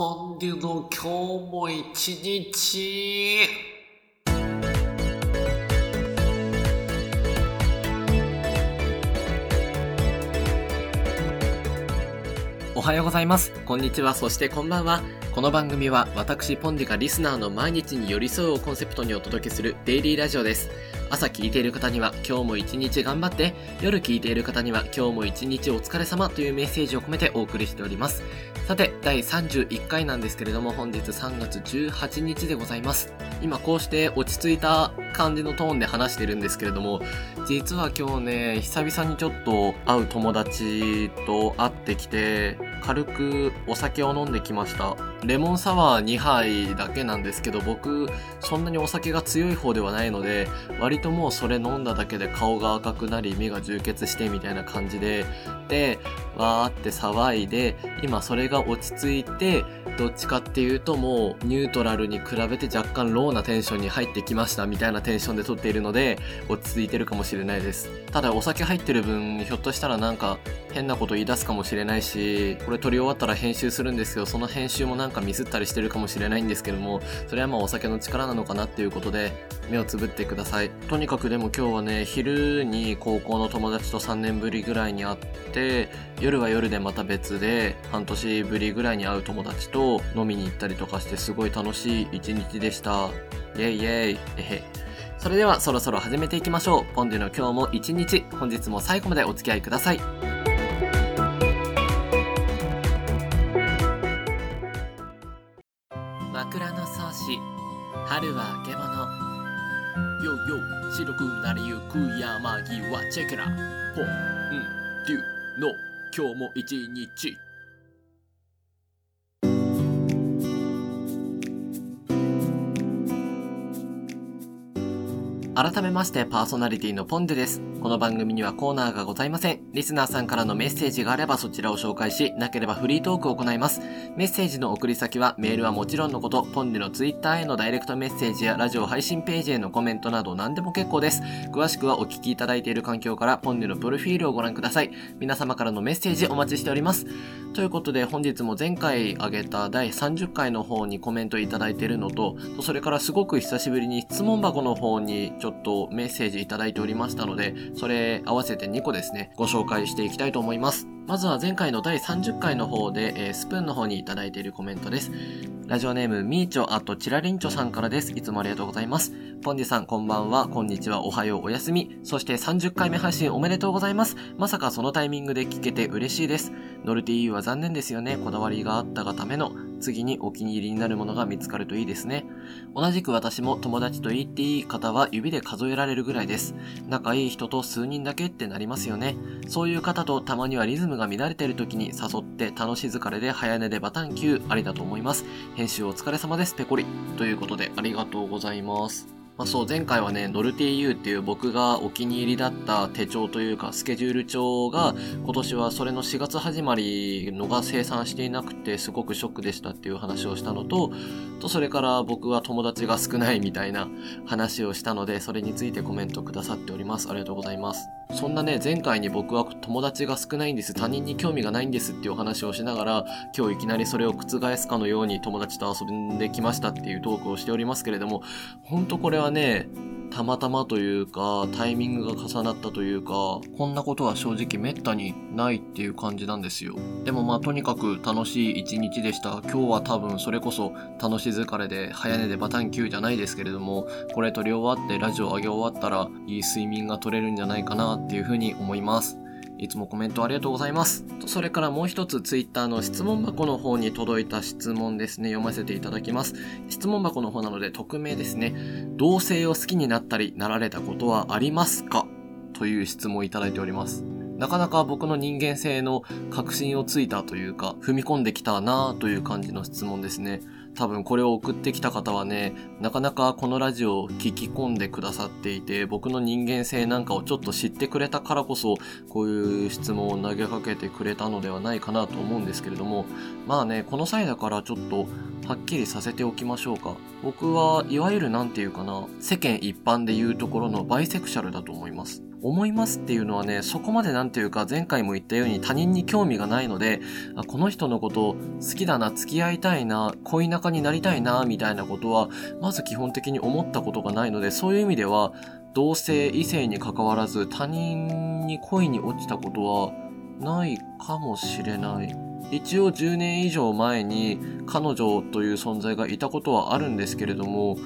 ポンデュの今日も一日。おはようございます。こんにちは。そしてこんばんは。この番組は私ポンデがリスナーの毎日に寄り添うをコンセプトにお届けするデイリーラジオです。朝聞いている方には今日も一日頑張って、夜聞いている方には今日も一日お疲れ様というメッセージを込めてお送りしております。さて、第31回なんですけれども本日3月18日でございます。今こうして落ち着いた感じのトーンで話してるんですけれども、実は今日ね、久々にちょっと会う友達と会ってきて、軽くお酒を飲んできました。レモンサワー2杯だけなんですけど、僕、そんなにお酒が強い方ではないので、割ともうそれ飲んだだけで顔が赤くなり、目が充血してみたいな感じで、で、わーって騒いで、今それが落ち着いて、どっちかっていうともうニュートラルに比べて若干ローなテンションに入ってきましたみたいなテンションで撮っているので落ち着いてるかもしれないです。ただお酒入ってる分ひょっとしたらなんか変なこと言い出すかもしれないしこれ撮り終わったら編集するんですけどその編集もなんかミスったりしてるかもしれないんですけどもそれはまあお酒の力なのかなっていうことで目をつぶってください。とにかくでも今日はね昼に高校の友達と3年ぶりぐらいに会って夜は夜でまた別で半年ぶりぐらいに会う友達と飲みに行ったりとかしてすごい楽しい一日でした。イェイイェイ。えへ。それではそろそろ始めていきましょう。ポンデュの今日も一日。本日も最後までお付き合いください。枕草子。春はあけぼの。よよ白くなりゆく山際チェケラ。ポンデュの今日も一日。改めましてパーソナリティのポンデです。この番組にはコーナーがございません。リスナーさんからのメッセージがあればそちらを紹介し、なければフリートークを行います。メッセージの送り先はメールはもちろんのこと、ポンデのツイッターへのダイレクトメッセージやラジオ配信ページへのコメントなど何でも結構です。詳しくはお聞きいただいている環境からポンデのプロフィールをご覧ください。皆様からのメッセージお待ちしております。ということで本日も前回挙げた第30回の方にコメントいただいているのと、それからすごく久しぶりに質問箱の方にちょっととメッセージいただいておりましたので、それ合わせて2個ですね、ご紹介していきたいと思います。まずは前回の第30回の方で、えースプーンの方にいただいているコメントです。ラジオネームみーちょあとちらりんちょさんからです。いつもありがとうございます。ポンディさんこんばんは、こんにちは、おはよう、おやすみ。そして30回目配信おめでとうございます。まさかそのタイミングで聞けて嬉しいです。ノルティーユは残念ですよね。こだわりがあったがための、次にお気に入りになるものが見つかるといいですね。同じく私も友達と言っていい方は指で数えられるぐらいです。仲いい人と数人だけってなりますよね。そういう方とたまにはリズムが乱れてる時に誘って楽し疲れで早寝でバタンキューありだと思います。編集お疲れ様です、ペコリ。ということでありがとうございます。まあ、そう、前回はね、ノルティーユーっていう僕がお気に入りだった手帳というかスケジュール帳が今年はそれの4月始まりのが生産していなくてすごくショックでしたっていう話をしたのと、とそれから僕は友達が少ないみたいな話をしたので、それについてコメントくださっております。ありがとうございます。そんなね、前回に僕は友達が少ないんです、他人に興味がないんですっていうお話をしながら、今日いきなりそれを覆すかのように友達と遊んできましたっていうトークをしておりますけれども、ほんとこれはね、たまたまというか、タイミングが重なったというか、こんなことは正直めったにないっていう感じなんですよ。でもまあとにかく楽しい一日でした。今日は多分それこそ楽し疲れで早寝でバタン級じゃないですけれども、これ撮り終わってラジオ上げ終わったらいい睡眠が取れるんじゃないかなっていうふうに思います。いつもコメントありがとうございます。それからもう一つツイッターの質問箱の方に届いた質問ですね。読ませていただきます。質問箱の方なので匿名ですね。同性を好きになったりなられたことはありますか？という質問をいただいております。なかなか僕の人間性の確信をついたというか、踏み込んできたなぁという感じの質問ですね。多分これを送ってきた方はね、なかなかこのラジオを聞き込んでくださっていて、僕の人間性なんかをちょっと知ってくれたからこそ、こういう質問を投げかけてくれたのではないかなと思うんですけれども、まあね、この際だからちょっとはっきりさせておきましょうか。僕はいわゆるなんていうかな、世間一般で言うところのバイセクシャルだと思います。思いますっていうのはね、そこまでなんていうか前回も言ったように他人に興味がないので、この人のこと好きだな、付き合いたいな、恋仲になりたいな、みたいなことは、まず基本的に思ったことがないので、そういう意味では、同性、異性に関わらず他人に恋に落ちたことはないかもしれない。一応10年以上前に彼女という存在がいたことはあるんですけれども、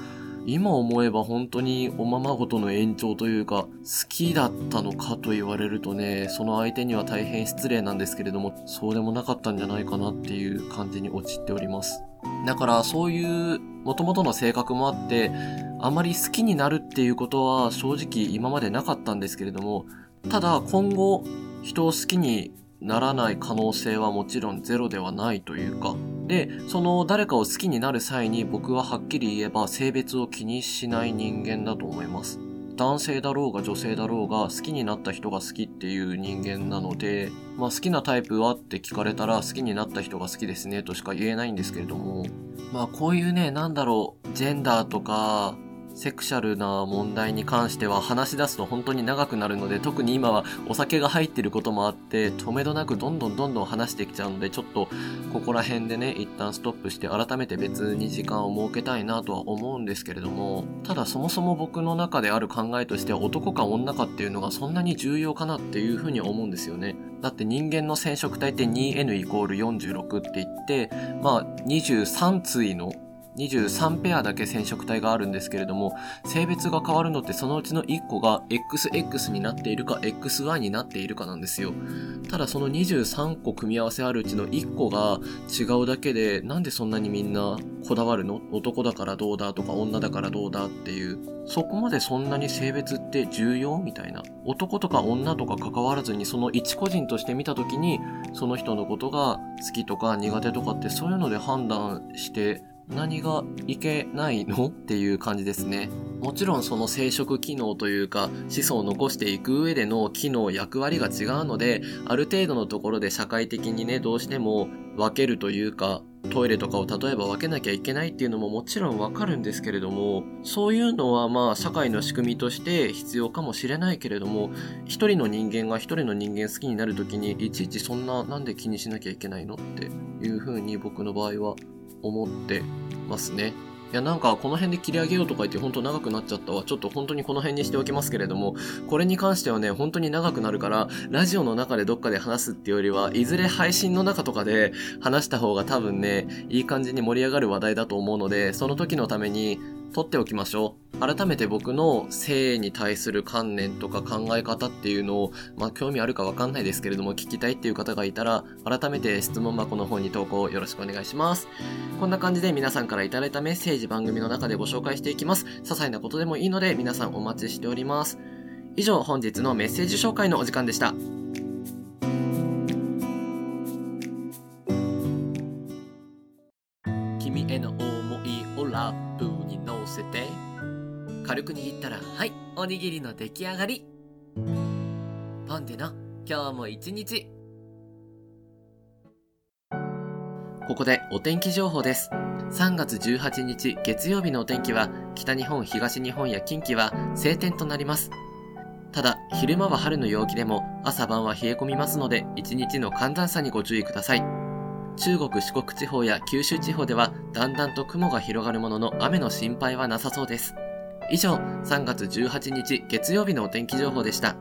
今思えば本当におままごとの延長というか、好きだったのかと言われるとね、その相手には大変失礼なんですけれども、そうでもなかったんじゃないかなっていう感じに陥っております。だからそういう元々の性格もあって、あまり好きになるっていうことは正直今までなかったんですけれども、ただ今後人を好きにならない可能性はもちろんゼロではないというか、で、その誰かを好きになる際に僕ははっきり言えば性別を気にしない人間だと思います。男性だろうが女性だろうが好きになった人が好きっていう人間なので、まあ好きなタイプはって聞かれたら好きになった人が好きですねとしか言えないんですけれども、まあこういうね、なんだろう、ジェンダーとか、セクシャルな問題に関しては話し出すと本当に長くなるので、特に今はお酒が入ってることもあって、止めどなくどんどんどんどん話してきちゃうので、ちょっとここら辺でね、一旦ストップして改めて別に時間を設けたいなとは思うんですけれども、ただそもそも僕の中である考えとしては男か女かっていうのがそんなに重要かなっていうふうに思うんですよね。だって人間の染色体って 2N イコール46って言って、まあ23対の23ペアだけ染色体があるんですけれども、性別が変わるのってそのうちの1個が XX になっているか XY になっているかなんですよ。ただその23個組み合わせあるうちの1個が違うだけで、なんでそんなにみんなこだわるの？男だからどうだとか女だからどうだっていう。そこまでそんなに性別って重要みたいな。男とか女とか関わらずにその一個人として見た時に、その人のことが好きとか苦手とかってそういうので判断して何がいけないの？っていう感じですね。もちろんその生殖機能というか子孫を残していく上での機能役割が違うので、ある程度のところで社会的にね、どうしても分けるというか、トイレとかを例えば分けなきゃいけないっていうのももちろんわかるんですけれども、そういうのはまあ社会の仕組みとして必要かもしれないけれども、一人の人間が一人の人間好きになるときに、いちいちそんななんで気にしなきゃいけないの？っていうふうに僕の場合は思ってますね。いやなんかこの辺で切り上げようとか言ってほんと長くなっちゃったわ。ちょっと本当にこの辺にしておきますけれども、これに関してはね、本当に長くなるから、ラジオの中でどっかで話すっていうよりは、いずれ配信の中とかで話した方が多分ね、いい感じに盛り上がる話題だと思うので、その時のために取っておきましょう。改めて僕の性に対する観念とか考え方っていうのを、まあ興味あるかわかんないですけれども聞きたいっていう方がいたら、改めて質問箱の方に投稿よろしくお願いします。こんな感じで皆さんからいただいたメッセージ番組の中でご紹介していきます。些細なことでもいいので皆さんお待ちしております。以上本日のメッセージ紹介のお時間でした。君への思いをラップに乗せて軽く握ったら、はい、おにぎりの出来上がり。ポンデの今日も一日。ここでお天気情報です。3月18日月曜日のお天気は、北日本、東日本や近畿は晴天となります。ただ、昼間は春の陽気でも、朝晩は冷え込みますので、一日の寒暖差にご注意ください。中国四国地方や九州地方では、だんだんと雲が広がるものの、雨の心配はなさそうです。以上、3月18日月曜日のお天気情報でした。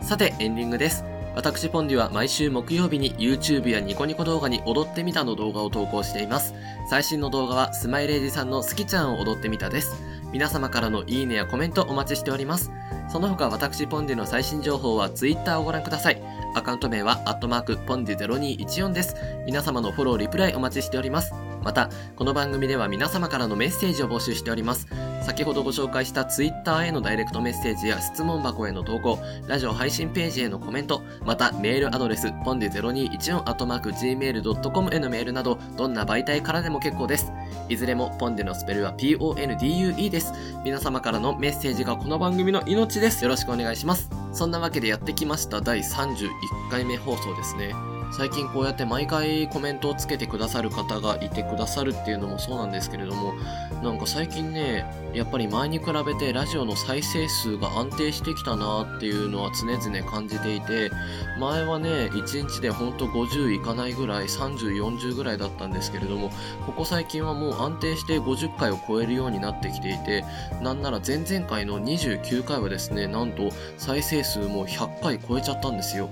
さて、エンディングです。私ポンデュは毎週木曜日に YouTube やニコニコ動画に踊ってみたの動画を投稿しています。最新の動画はスマイレージさんの好きちゃんを踊ってみたです。皆様からのいいねやコメントお待ちしております。その他私ポンデの最新情報は Twitter をご覧ください。アカウント名は、アットマーク、ポンデュ0214です。皆様のフォロー、リプライお待ちしております。また、この番組では皆様からのメッセージを募集しております。先ほどご紹介した Twitter へのダイレクトメッセージや質問箱への投稿、ラジオ配信ページへのコメント、またメールアドレス、ポンデ 0214-gmail.com へのメールなど、どんな媒体からでも結構です。いずれもポンデのスペルは PONDUE です。皆様からのメッセージがこの番組の命です。よろしくお願いします。そんなわけでやってきました第31回目放送ですね。最近こうやって毎回コメントをつけてくださる方がいてくださるっていうのもそうなんですけれども、なんか最近ね、やっぱり前に比べてラジオの再生数が安定してきたなっていうのは常々感じていて、前はね、1日でほんと50いかないぐらい、30、40ぐらいだったんですけれども、ここ最近はもう安定して50回を超えるようになってきていて、なんなら前々回の29回はですね、なんと再生数も100回超えちゃったんですよ。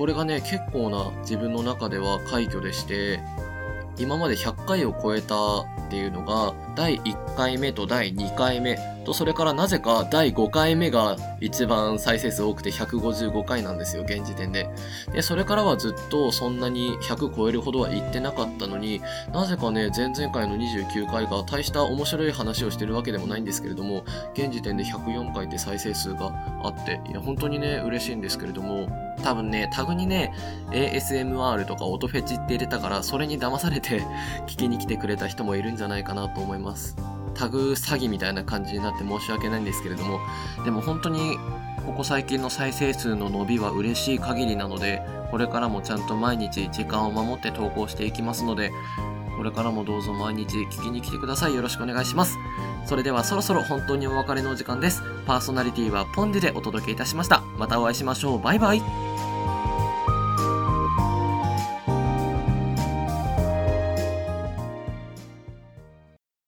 これがね、結構な自分の中では快挙でして、今まで100回を超えたっていうのが、第1回目と第2回目と、それからなぜか第5回目が一番再生数多くて155回なんですよ、現時点で。で、それからはずっとそんなに100超えるほどは言ってなかったのに、なぜかね、前々回の29回が大した面白い話をしてるわけでもないんですけれども、現時点で104回って再生数があって、いや、本当にね、嬉しいんですけれども、多分ね、タグにね、ASMR とか音フェチって入れたから、それに騙されて聞きに来てくれた人もいるんじゃないかなと思いますます。タグ詐欺みたいな感じになって申し訳ないんですけれども、でも本当にここ最近の再生数の伸びは嬉しい限りなので、これからもちゃんと毎日時間を守って投稿していきますので、これからもどうぞ毎日聞きに来てください。よろしくお願いします。それではそろそろ本当にお別れのお時間です。パーソナリティはポンデでお届けいたしました。またお会いしましょう。バイバイ。